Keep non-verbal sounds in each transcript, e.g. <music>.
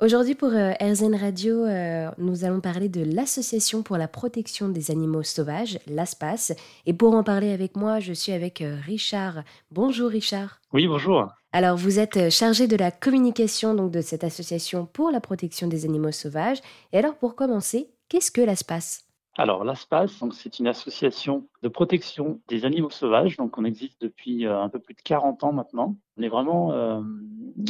Aujourd'hui pour euh, RZN Radio, euh, nous allons parler de l'Association pour la protection des animaux sauvages, l'ASPAS. Et pour en parler avec moi, je suis avec euh, Richard. Bonjour Richard. Oui, bonjour. Alors vous êtes chargé de la communication donc de cette association pour la protection des animaux sauvages. Et alors pour commencer, qu'est-ce que l'ASPAS? Alors, l'ASPAS, c'est une association de protection des animaux sauvages. Donc, on existe depuis un peu plus de 40 ans maintenant. On est vraiment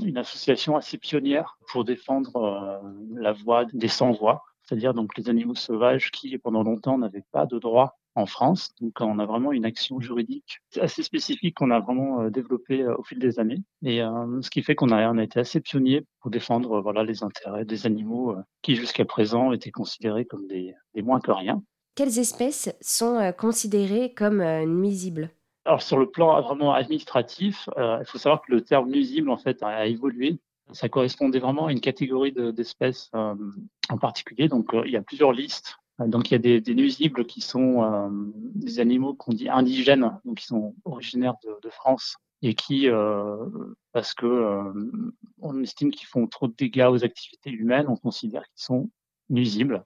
une association assez pionnière pour défendre euh, la voix des sans-voix, c'est-à-dire donc les animaux sauvages qui, pendant longtemps, n'avaient pas de droit en France. Donc, on a vraiment une action juridique assez spécifique qu'on a vraiment euh, développée euh, au fil des années. Et ce qui fait qu'on a, on a été assez pionnier pour défendre voilà, les intérêts des animaux qui, jusqu'à présent, étaient considérés comme des, des moins que rien. Quelles espèces sont considérées comme nuisibles? Alors sur le plan vraiment administratif, euh, il faut savoir que le terme nuisible en fait a, évolué. Ça correspondait vraiment à une catégorie d'espèces euh, en particulier. Donc euh, il y a plusieurs listes. Donc il y a des, des nuisibles qui sont des animaux qu'on dit indigènes, donc qui sont originaires de, de France et qui, parce que on estime qu'ils font trop de dégâts aux activités humaines, on considère qu'ils sont nuisibles.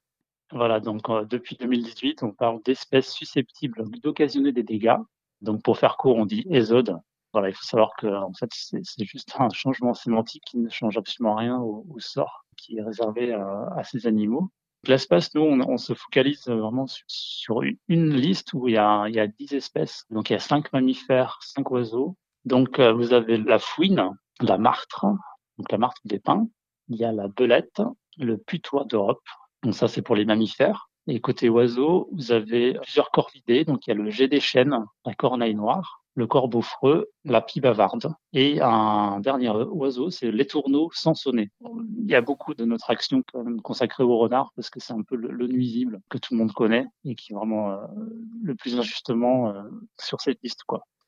Voilà, donc depuis 2018, on parle d'espèces susceptibles d'occasionner des dégâts donc pour faire court, on dit ésode. Voilà, il faut savoir que en fait c'est juste un changement sémantique qui ne change absolument rien au, sort qui est réservé à, ces animaux. L'espace, nous, on, se focalise vraiment sur, une, liste où il y, a, il y a 10 espèces. Donc il y a cinq mammifères, cinq oiseaux. Donc euh, vous avez la fouine, la martre, donc la martre des pins. Il y a la belette, le putois d'Europe. Donc ça c'est pour les mammifères. Et côté oiseau, vous avez plusieurs corvidés. Donc, il y a le jet des chênes, la corneille noire, le corbeau freux, la pie bavarde. Et un dernier oiseau, c'est l'étourneau sansonnet. Il y a beaucoup de notre action consacrée au renard parce que c'est un peu le, nuisible que tout le monde connaît et qui est vraiment euh, le plus injustement euh, sur cette liste.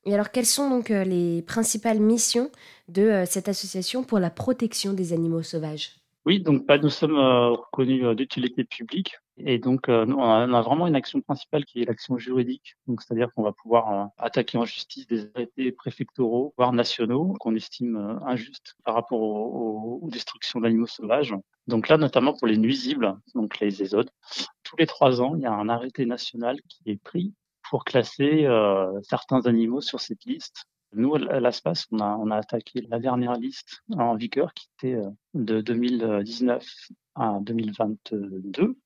Et alors, quelles sont donc euh, les principales missions de cette association pour la protection des animaux sauvages? Oui, donc bah, nous sommes euh, reconnus euh, d'utilité publique et donc euh, on a, vraiment une action principale qui est l'action juridique. Donc c'est-à-dire qu'on va pouvoir attaquer en justice des arrêtés préfectoraux, voire nationaux, qu'on estime injustes par rapport aux, destructions d'animaux sauvages. Donc là, notamment pour les nuisibles, donc les ésodes, tous les trois ans, il y a un arrêté national qui est pris pour classer certains animaux sur cette liste nous, à l'ASPAS, on a, attaqué la dernière liste en vigueur qui était euh, de 2019 à 2022.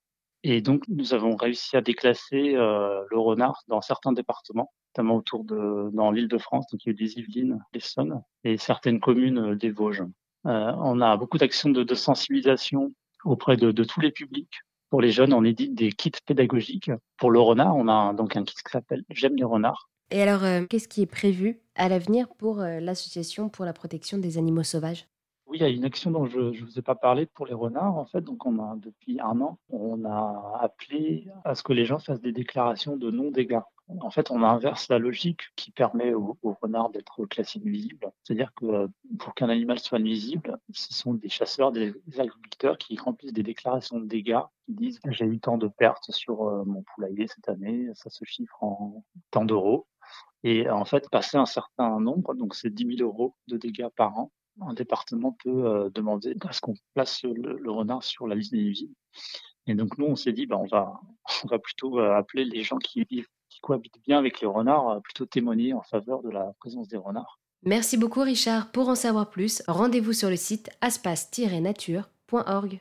Et donc, nous avons réussi à déclasser euh, le renard dans certains départements, notamment autour de, dans l'île de France, donc il y a eu des Yvelines, l'Essonne, et certaines communes euh, des Vosges. on a beaucoup d'actions de, sensibilisation auprès de, de, tous les publics. Pour les jeunes, on édite des kits pédagogiques. Pour le renard, on a donc un kit qui s'appelle J'aime les renards, et alors, euh, qu'est-ce qui est prévu à l'avenir pour euh, l'Association pour la protection des animaux sauvages? Oui, il y a une action dont je ne vous ai pas parlé pour les renards. En fait, donc on a depuis un an, on a appelé à ce que les gens fassent des déclarations de non-dégâts. En fait, on inverse la logique qui permet aux, renards d'être classés nuisibles. C'est-à-dire que euh, pour qu'un animal soit nuisible, ce sont des chasseurs, des agriculteurs qui remplissent des déclarations de dégâts, qui disent j'ai eu tant de pertes sur mon poulailler cette année, ça se chiffre en tant d'euros. Et en fait, passer un certain nombre, donc c'est 10 000 euros de dégâts par an, un département peut euh, demander à ce qu'on place le, renard sur la liste des nuisibles. Et donc nous, on s'est dit, bah, on va, <laughs> on va plutôt euh, appeler les gens qui vivent, qui cohabitent bien avec les renards, euh, plutôt témoigner en faveur de la présence des renards. Merci beaucoup Richard. Pour en savoir plus, rendez-vous sur le site aspas-nature.org.